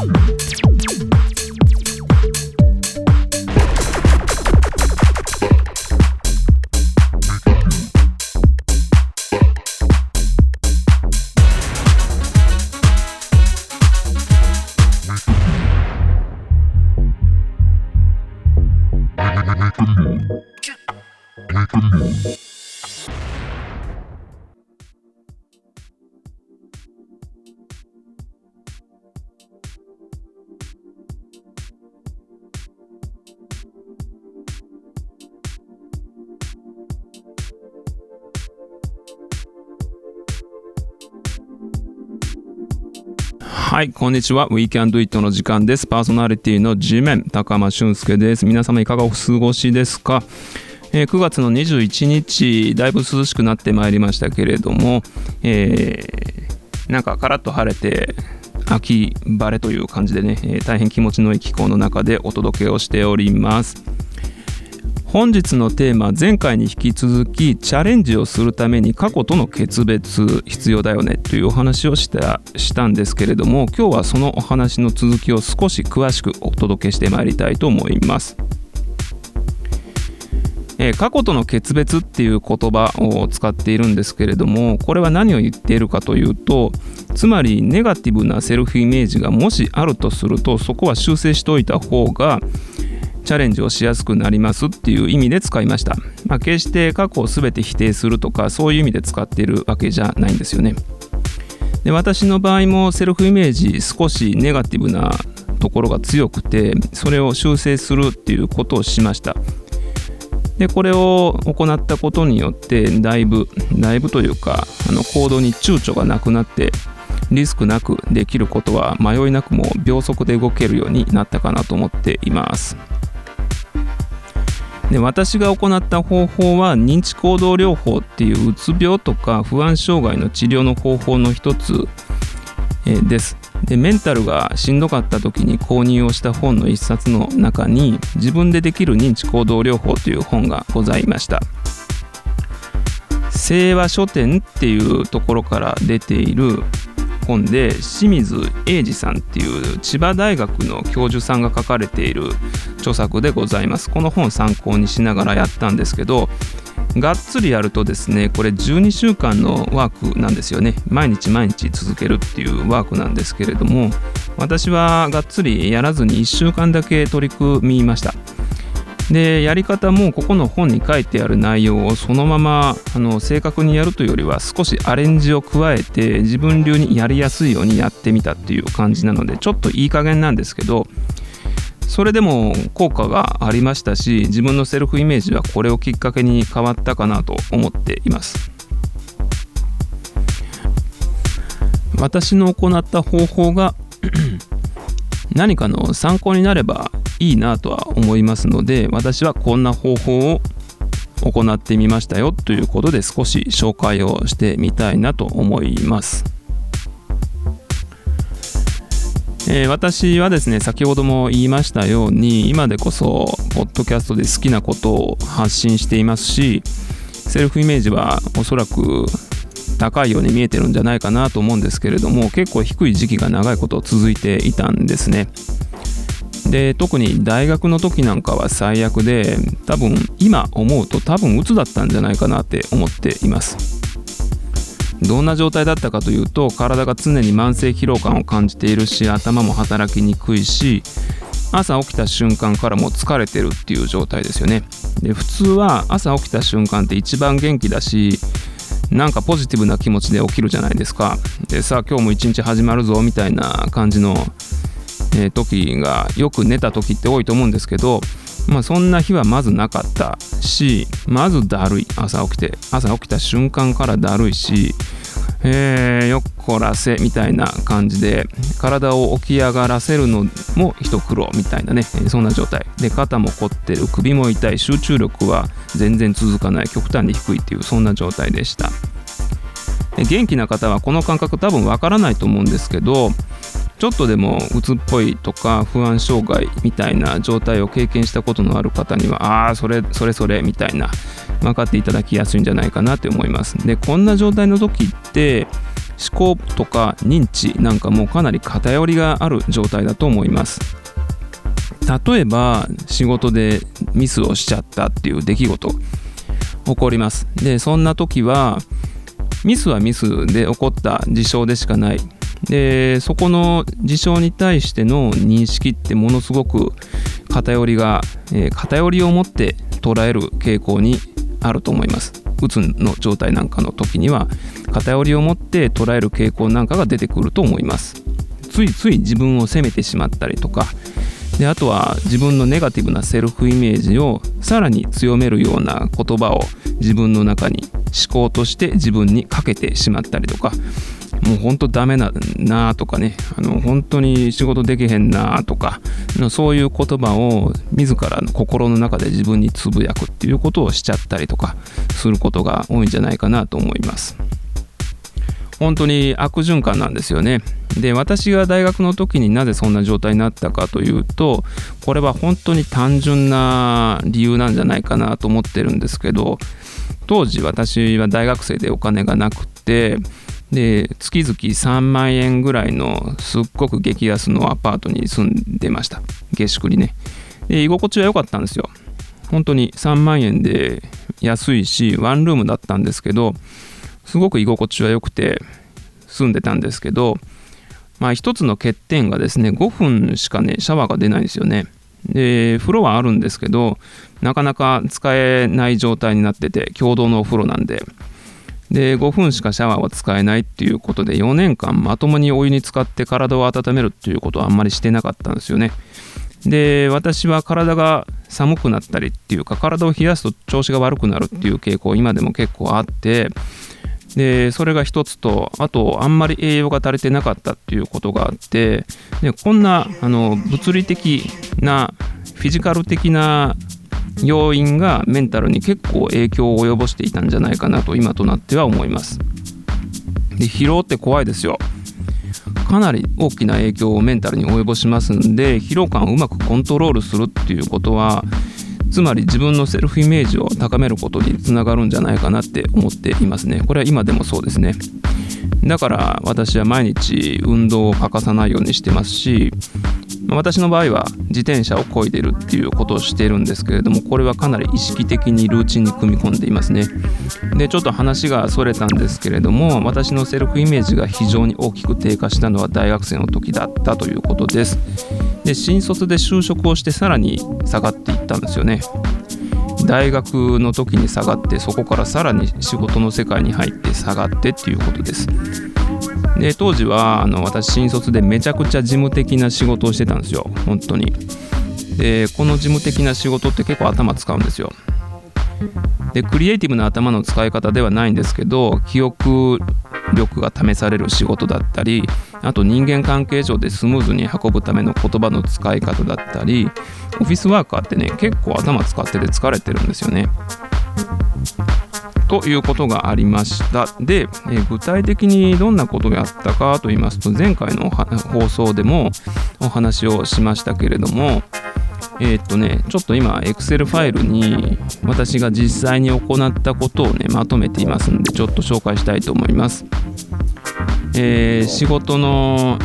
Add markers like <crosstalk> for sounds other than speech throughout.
Make a move. Make a move. はい、こんにちは。We Can Do It の時間です。パーソナリティの G メン、高間俊介です。皆様いかがお過ごしですか、えー、9月の21日、だいぶ涼しくなってまいりましたけれども、えー、なんかカラッと晴れて、秋晴れという感じでね、えー、大変気持ちのいい気候の中でお届けをしております。本日のテーマ前回に引き続きチャレンジをするために過去との決別必要だよねというお話をしたしたんですけれども今日はそのお話の続きを少し詳しくお届けしてまいりたいと思います。え、過去との決別っていう言葉を使っているんですけれどもこれは何を言っているかというとつまりネガティブなセルフイメージがもしあるとするとそこは修正しておいた方がチャレンジをしやすくなりますっていう意味で使いました、まあ、決して過去を全て否定するとかそういう意味で使っているわけじゃないんですよね。で私の場合もセルフイメージ少しネガティブなところが強くてそれを修正するっていうことをしました。でこれを行ったことによってだいぶだいぶというかあの行動に躊躇がなくなってリスクなくできることは迷いなくも秒速で動けるようになったかなと思っています。で私が行った方法は認知行動療法っていううつ病とか不安障害の治療の方法の一つ、です。でメンタルがしんどかった時に購入をした本の一冊の中に自分でできる認知行動療法という本がございました。清和書店っていうところから出ている本で清水英二さんっていう千葉大学の教授さんが書かれている著作でございます。この本参考にしながらやったんですけどがっつりやるとですねこれ12週間のワークなんですよね。毎日毎日続けるっていうワークなんですけれども私はがっつりやらずに1週間だけ取り組みました。でやり方もここの本に書いてある内容をそのままあの正確にやるというよりは少しアレンジを加えて自分流にやりやすいようにやってみたっていう感じなのでちょっといい加減なんですけどそれでも効果がありましたし自分のセルフイメージはこれをきっかけに変わったかなと思っています。私の行った方法が <clears throat> 何かの参考になればいいなとは思いますので私はこんな方法を行ってみましたよということで少し紹介をしてみたいなと思います。えー、私はですね先ほども言いましたように今でこそポッドキャストで好きなことを発信していますしセルフイメージはおそらく高いように見えてるんじゃないかなと思うんですけれども結構低い時期が長いこと続いていたんですね。で特に大学の時なんかは最悪で多分今思うと多分鬱だったんじゃないかなって思っています。どんな状態だったかというと体が常に慢性疲労感を感じているし頭も働きにくいし朝起きた瞬間からも疲れてるっていう状態ですよね。で普通は朝起きた瞬間って一番元気だしなんかポジティブな気持ちで起きるじゃないですか。でさあ今日も一日始まるぞみたいな感じのえー、時がよく寝た時って多いと思うんですけど、まあ、そんな日はまずなかったしまずだるい。朝起きて朝起きた瞬間からだるいし、えー、よっこらせみたいな感じで体を起き上がらせるのも一苦労みたいなねそんな状態。で肩も凝ってる。首も痛い。集中力は全然続かない。極端に低いっていうそんな状態でした。元気な方はこの感覚多分わからないと思うんですけどちょっとでも鬱っぽいとか不安障害みたいな状態を経験したことのある方にはああそれそれそれみたいな分かっていただきやすいんじゃないかなって思います。でこんな状態の時って思考とか認知なんかもかなり偏りがある状態だと思います。例えば仕事でミスをしちゃったっていう出来事起こります。でそんな時はミスはミスで起こった事象でしかない。でそこの事象に対しての認識ってものすごく偏りが、えー、偏りを持って捉える傾向にあると思います。うつの状態なんかの時には偏りを持って捉える傾向なんかが出てくると思います。ついつい自分を責めてしまったりとかであとは自分のネガティブなセルフイメージをさらに強めるような言葉を自分の中に思考として自分にかけてしまったりとかもうほんとダメだなとかねあの本当に仕事できへんなとかそういう言葉を自らの心の中で自分につぶやくっていうことをしちゃったりとかすることが多いんじゃないかなと思います。本当に悪循環なんですよね。で私が大学の時になぜそんな状態になったかというとこれは本当に単純な理由なんじゃないかなと思ってるんですけど当時私は大学生でお金がなくてで月々3万円ぐらいのすっごく激安のアパートに住んでました。下宿にね。で居心地は良かったんですよ。本当に3万円で安いしワンルームだったんですけどすごく居心地は良くて住んでたんですけどまあ一つの欠点がですね5分しかねシャワーが出ないんですよね。で風呂はあるんですけどなかなか使えない状態になってて共同のお風呂なんで。で5分しかシャワーは使えないっていうことで4年間まともにお湯に浸かって体を温めるっていうことはあんまりしてなかったんですよね。で私は体が寒くなったりっていうか体を冷やすと調子が悪くなるっていう傾向今でも結構あってでそれが一つとあとあんまり栄養が足りてなかったっていうことがあってでこんなあの物理的なフィジカル的な要因がメンタルに結構影響を及ぼしていたんじゃないかなと今となっては思います。で疲労って怖いですよ。かなり大きな影響をメンタルに及ぼしますんで疲労感をうまくコントロールするっていうことはつまり自分のセルフイメージを高めることにつながるんじゃないかなって思っていますね。これは今でもそうですね。だから私は毎日運動を欠かさないようにしてますし私の場合は自転車を漕いでるっていうことをしているんですけれどもこれはかなり意識的にルーチンに組み込んでいますね。でちょっと話がそれたんですけれども私のセルフイメージが非常に大きく低下したのは大学生の時だったということです。で新卒で就職をしてさらに下がっていったんですよね。大学の時に下がってそこからさらに仕事の世界に入って下がってっていうことです。で当時はあの私新卒でめちゃくちゃ事務的な仕事をしてたんですよ。本当に。でこの事務的な仕事って結構頭使うんですよ。でクリエイティブな頭の使い方ではないんですけど記憶力が試される仕事だったりあと人間関係上でスムーズに運ぶための言葉の使い方だったりオフィスワーカーってね結構頭使ってて疲れてるんですよね。ということがありましたで、え具体的にどんなことをやったかと言いますと前回の放送でもお話をしましたけれどもえー、っとね、ちょっと今、Excel ファイルに私が実際に行ったことをね、まとめていますので、ちょっと紹介したいと思います。えー、仕事の、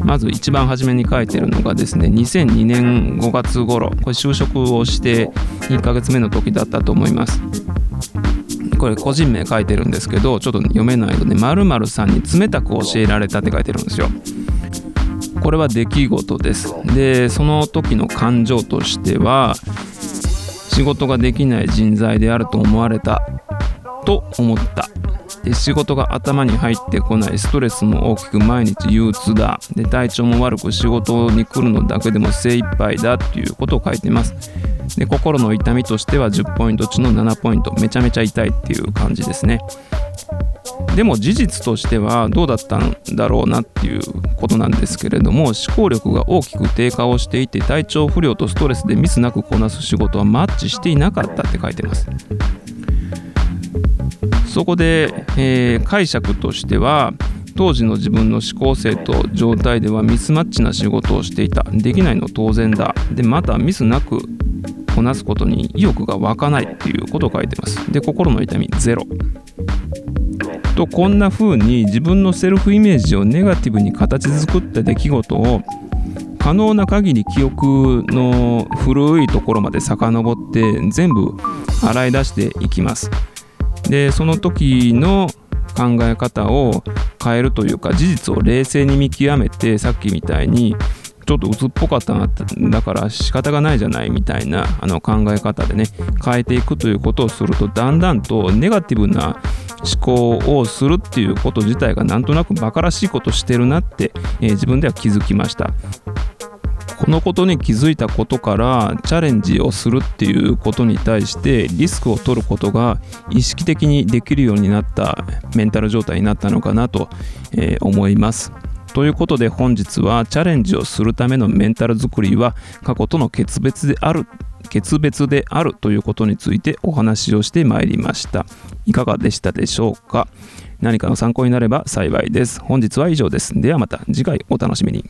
まず一番初めに書いてるのがですね、2002年5月頃、これ就職をして1ヶ月目の時だったと思います。これ個人名書いてるんですけど、ちょっと読めないので、〇〇さんに冷たく教えられたって書いてるんですよ。これは出来事です。でその時の感情としては仕事ができない人材であると思われたと思った。で仕事が頭に入ってこない。ストレスも大きく毎日憂鬱だ。で体調も悪く仕事に来るのだけでも精一杯だっていうことを書いてます。で心の痛みとしては10ポイント中の7ポイント。めちゃめちゃ痛いっていう感じですね。でも事実としてはどうだったんだろうなっていうことなんですけれども思考力が大きく低下をしていて体調不良とストレスでミスなくこなす仕事はマッチしていなかったって書いてます。そこで、えー、解釈としては当時の自分の思考性と状態ではミスマッチな仕事をしていた。できないの当然だ。でまたミスなくこなすことに意欲が湧かないっていうことを書いてますで心の痛みゼロとこんな風に自分のセルフイメージをネガティブに形作った出来事を可能な限り記憶の古いところまで遡って全部洗い出していきます。でその時の考え方を変えるというか事実を冷静に見極めてさっきみたいにちょっと鬱っぽかったなだから仕方がないじゃないみたいなあの考え方でね変えていくということをするとだんだんとネガティブな思考をするっていうこと自体がなんとなくバカらしいことしてるなって、えー、自分では気づきました。このことに気づいたことからチャレンジをするっていうことに対してリスクを取ることが意識的にできるようになったメンタル状態になったのかなと、えー、思います。ということで本日はチャレンジをするためのメンタル作りは過去との決別である決別であるということについてお話をしてまいりました。いかがでしたでしょうか？何かの参考になれば幸いです。本日は以上です。ではまた次回お楽しみに。